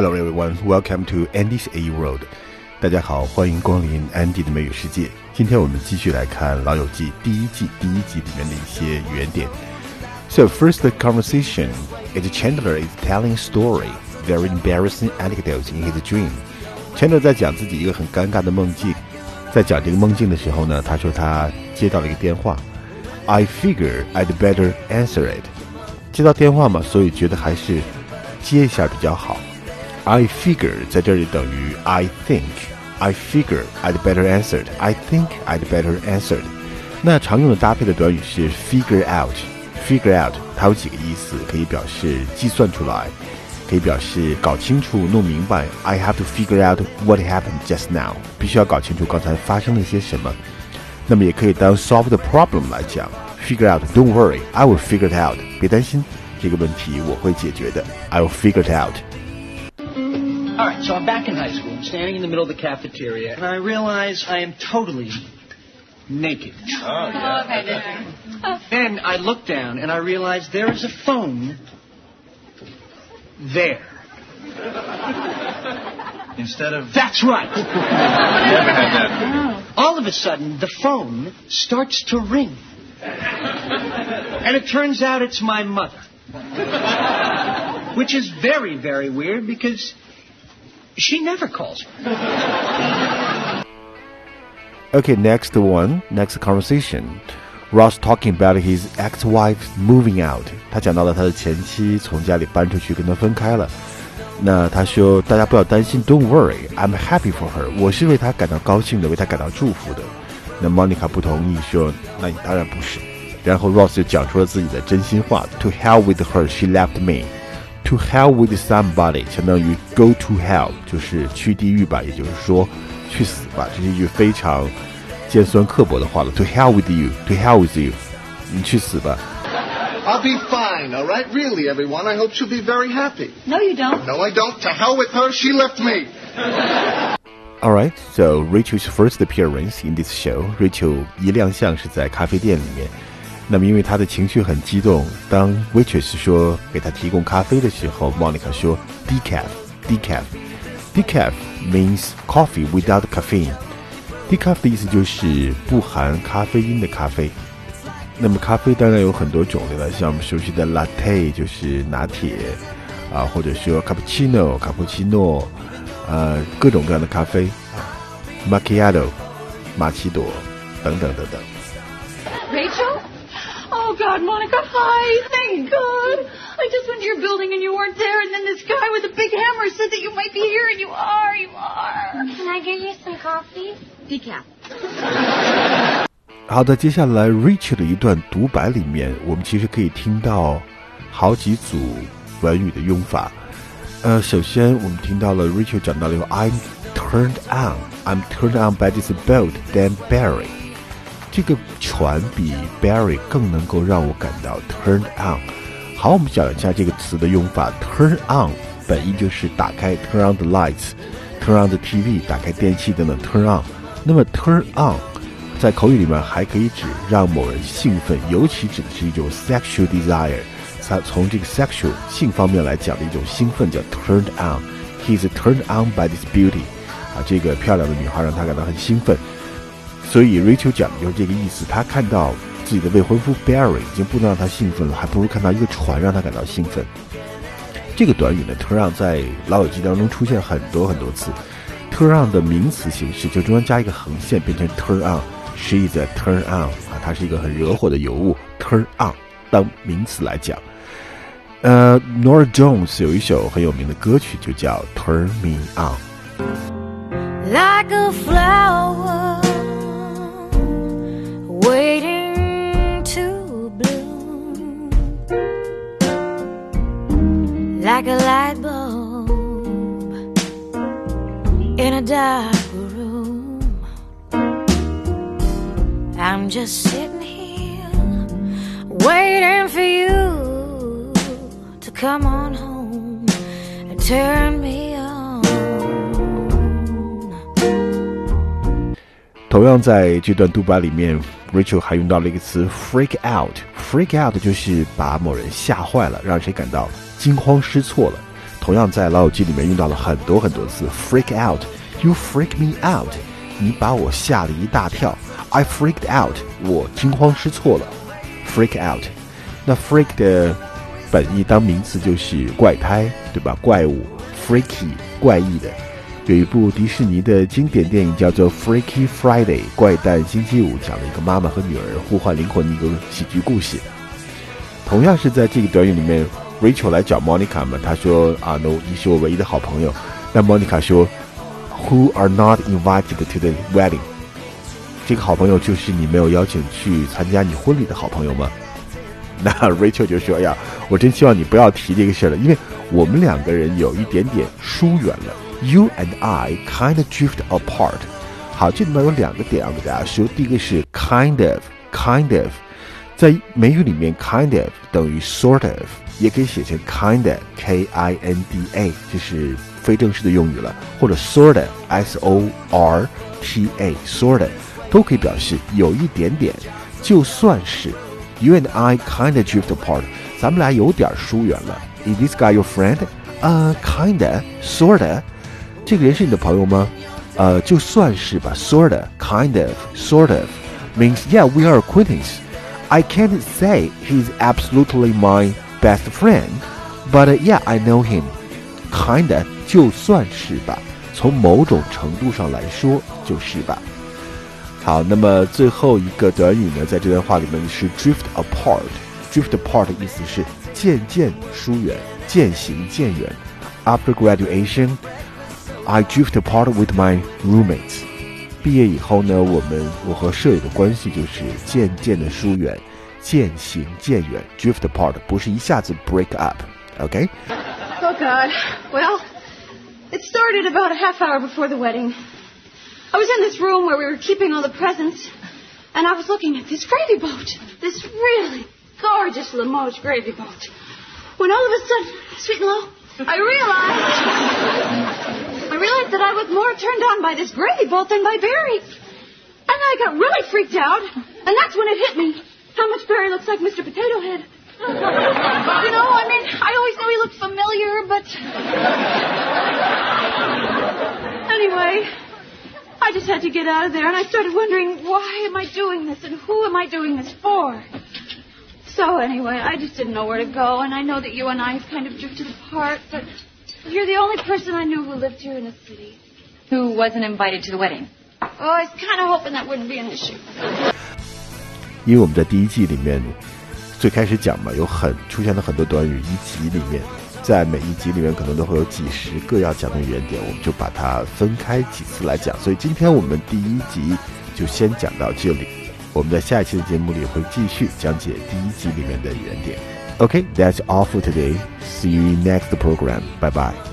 Hello everyone, welcome to Andy's A World. 大家好，欢迎光临 Andy 的美语世界。今天我们继续来看《老友记》第一季第一集里面的一些原点。So first, conversation is Chandler is telling story, very embarrassing anecdotes in his dream. Chandler 在讲自己一个很尴尬的梦境。在讲这个梦境的时候呢，他说他接到了一个电话。I figure I'd better answer it. 接到电话嘛，所以觉得还是接一下比较好。I figure 在这里等于 I think. I figure I'd better answered. I think I'd better answered. 那常用的搭配的短语是 figure out. Figure out 它有几个意思，可以表示计算出来，可以表示搞清楚、弄明白。I have to figure out what happened just now. 必须要搞清楚刚才发生了些什么。那么也可以当 solve the problem 来讲。Figure out. Don't worry, I will figure it out. 别担心，这个问题我会解决的。I will figure it out. All right, so I'm back in high school. I'm standing in the middle of the cafeteria, and I realize I am totally naked. Oh, yeah. Then I look down, and I realize there is a phone there. Instead of. That's right. Never had that. All of a sudden, the phone starts to ring. And it turns out it's my mother. Which is very, very weird because she never calls me. Okay, next one, next conversation. Ross talking about his ex-wife moving out. 他讲到了他的前妻从家里搬出去，跟他分开了。那他说：“大家不要担心，Don't worry, I'm happy for her。我是为她感到高兴的，为她感到祝福的。”那 Monica 不同意，说：“那你当然不是。”然后 Ross 就讲出了自己的真心话：“To hell with her, she left me. To hell with somebody，相当于 Go to hell，就是去地狱吧，也就是说去死吧。这是一句非常尖酸刻薄的话了。To hell with you, to hell with you，你去死吧。 I'll be fine, all right? Really, everyone. I hope she'll be very happy. No, you don't. No, I don't. To hell with her. She left me. All right, so Rachel's first appearance in this show, Rachel 一亮相是在咖啡店里面。 那么因为他的情绪很激动，当 waitress 说给他提供咖啡的时候，Monica 说 decaf, decaf, decaf means coffee without caffeine. Decaf 的意思就是不含咖啡因的咖啡。那么咖啡当然有很多种类了，像我们熟悉的 latte 就是拿铁啊，或者说 cappuccino 卡布奇诺，呃，各种各样的咖啡，macchiato 玛奇朵等等等等。Rachel? Oh, God, Monica, hi. Thank God. I just went to your building and you weren't there, and then this guy with a big hammer said that you might be here, and you are, you are. Can I get you some coffee? Decaf. 好的，接下来 Rachel 的一段独白里面，我们其实可以听到好几组短语的用法。呃，首先我们听到了 Rachel 讲到了 I'm turned on, I'm turned on by this boat than Barry。 这个船比 Barry 更能够让我感到 turned on。好，我们讲一下这个词的用法。Turn on 本意就是打开，turn on the lights，turn on the TV，打开电器等等，turn on。那么 turn on 在口语里面还可以指让某人兴奋，尤其指的是一种 sexual desire。它从这个 sexual 性方面来讲的一种兴奋叫 turned on。He is turned on by this beauty。啊，这个漂亮的女孩让他感到很兴奋。所以 Rachel 讲的就是这个意思。她看到自己的未婚夫 Barry 已经不能让她兴奋了，还不如看到一个船让她感到兴奋。这个短语呢，turn on 在老友记当中出现很多很多次。turn on 的名词形式就中间加一个横线，变成 turn on。she's a turn on 啊，它是一个很惹火的尤物。turn on 当名词来讲，呃，Nora Jones 有一首很有名的歌曲，就叫 Turn Me On。Like a flower Like a light bulb in a dark room. I'm just sitting here waiting for you to come on home and turn me on. 同样在这段独白里面，Rachel 还用到了一个词 “freak out”。freak out 就是把某人吓坏了，让谁感到惊慌失措了。同样在《老友记》里面用到了很多很多次，freak out，you freak me out，你把我吓了一大跳，I freaked out，我惊慌失措了，freak out。那 freak 的本意当名词就是怪胎，对吧？怪物，freaky，怪异的。有一部迪士尼的经典电影叫做《Freaky Friday》怪诞星期五，讲了一个妈妈和女儿互换灵魂的一个喜剧故事。同样是在这个短语里面，Rachel 来找 Monica 嘛，她说啊，No，你是我唯一的好朋友。那 Monica 说，Who are not invited to the wedding？这个好朋友就是你没有邀请去参加你婚礼的好朋友吗？那 Rachel 就说：“哎呀，我真希望你不要提这个事儿了，因为我们两个人有一点点疏远了。” You and I kind of drift apart。好，这里面有两个点要给大家说。第一个是 kind of，kind of，在美语里面，kind of 等于 sort of，也可以写成 kinda，k i n d a，这是非正式的用语了，或者 sorta，s o r t a，sorta，都可以表示有一点点，就算是 you and I kind of drift apart，咱们俩有点疏远了。Is this guy your friend? Uh, kinda, sorta. 这个人是你的朋友吗？呃，就算是吧，sorta, kind of, sort of, means yeah, we are acquaintance. I can't say he's absolutely my best friend, but uh, yeah, I know him. Kinda 就算是吧，从某种程度上来说就是吧。好，那么最后一个短语呢，在这段话里面是 drift apart。drift apart 的意思是渐渐疏远、渐行渐远。After graduation. I drift apart with my roommates。毕业以后呢，我们我和舍友的关系就是渐渐的疏远，渐行渐远。Drift apart 不是一下子 break up。OK。Oh God. Well, it started about a half hour before the wedding. I was in this room where we were keeping all the presents, and I was looking at this gravy boat, this really gorgeous Limoges gravy boat. When all of a sudden, sweet and low, I realized I realized that I was more turned on by this gravy boat than by Barry. And I got really freaked out. And that's when it hit me how much Barry looks like Mr. Potato Head. you know, I mean, I always knew he looked familiar, but. anyway, I just had to get out of there, and I started wondering why am I doing this and who am I doing this for? So, anyway, I just didn't know where to go, and I know that you and I have kind of drifted apart, but you're the only person I knew who lived here in the city. Who wasn't invited to the wedding? Oh, I was kind of hoping that wouldn't be an issue. 因为我们在第一季里面最开始讲嘛，有很出现了很多短语，一集里面，在每一集里面可能都会有几十个要讲的语言点，我们就把它分开几次来讲。所以今天我们第一集就先讲到这里，我们在下一期的节目里会继续讲解第一集里面的语言点。Okay, that's all for today. See you next program. Bye bye.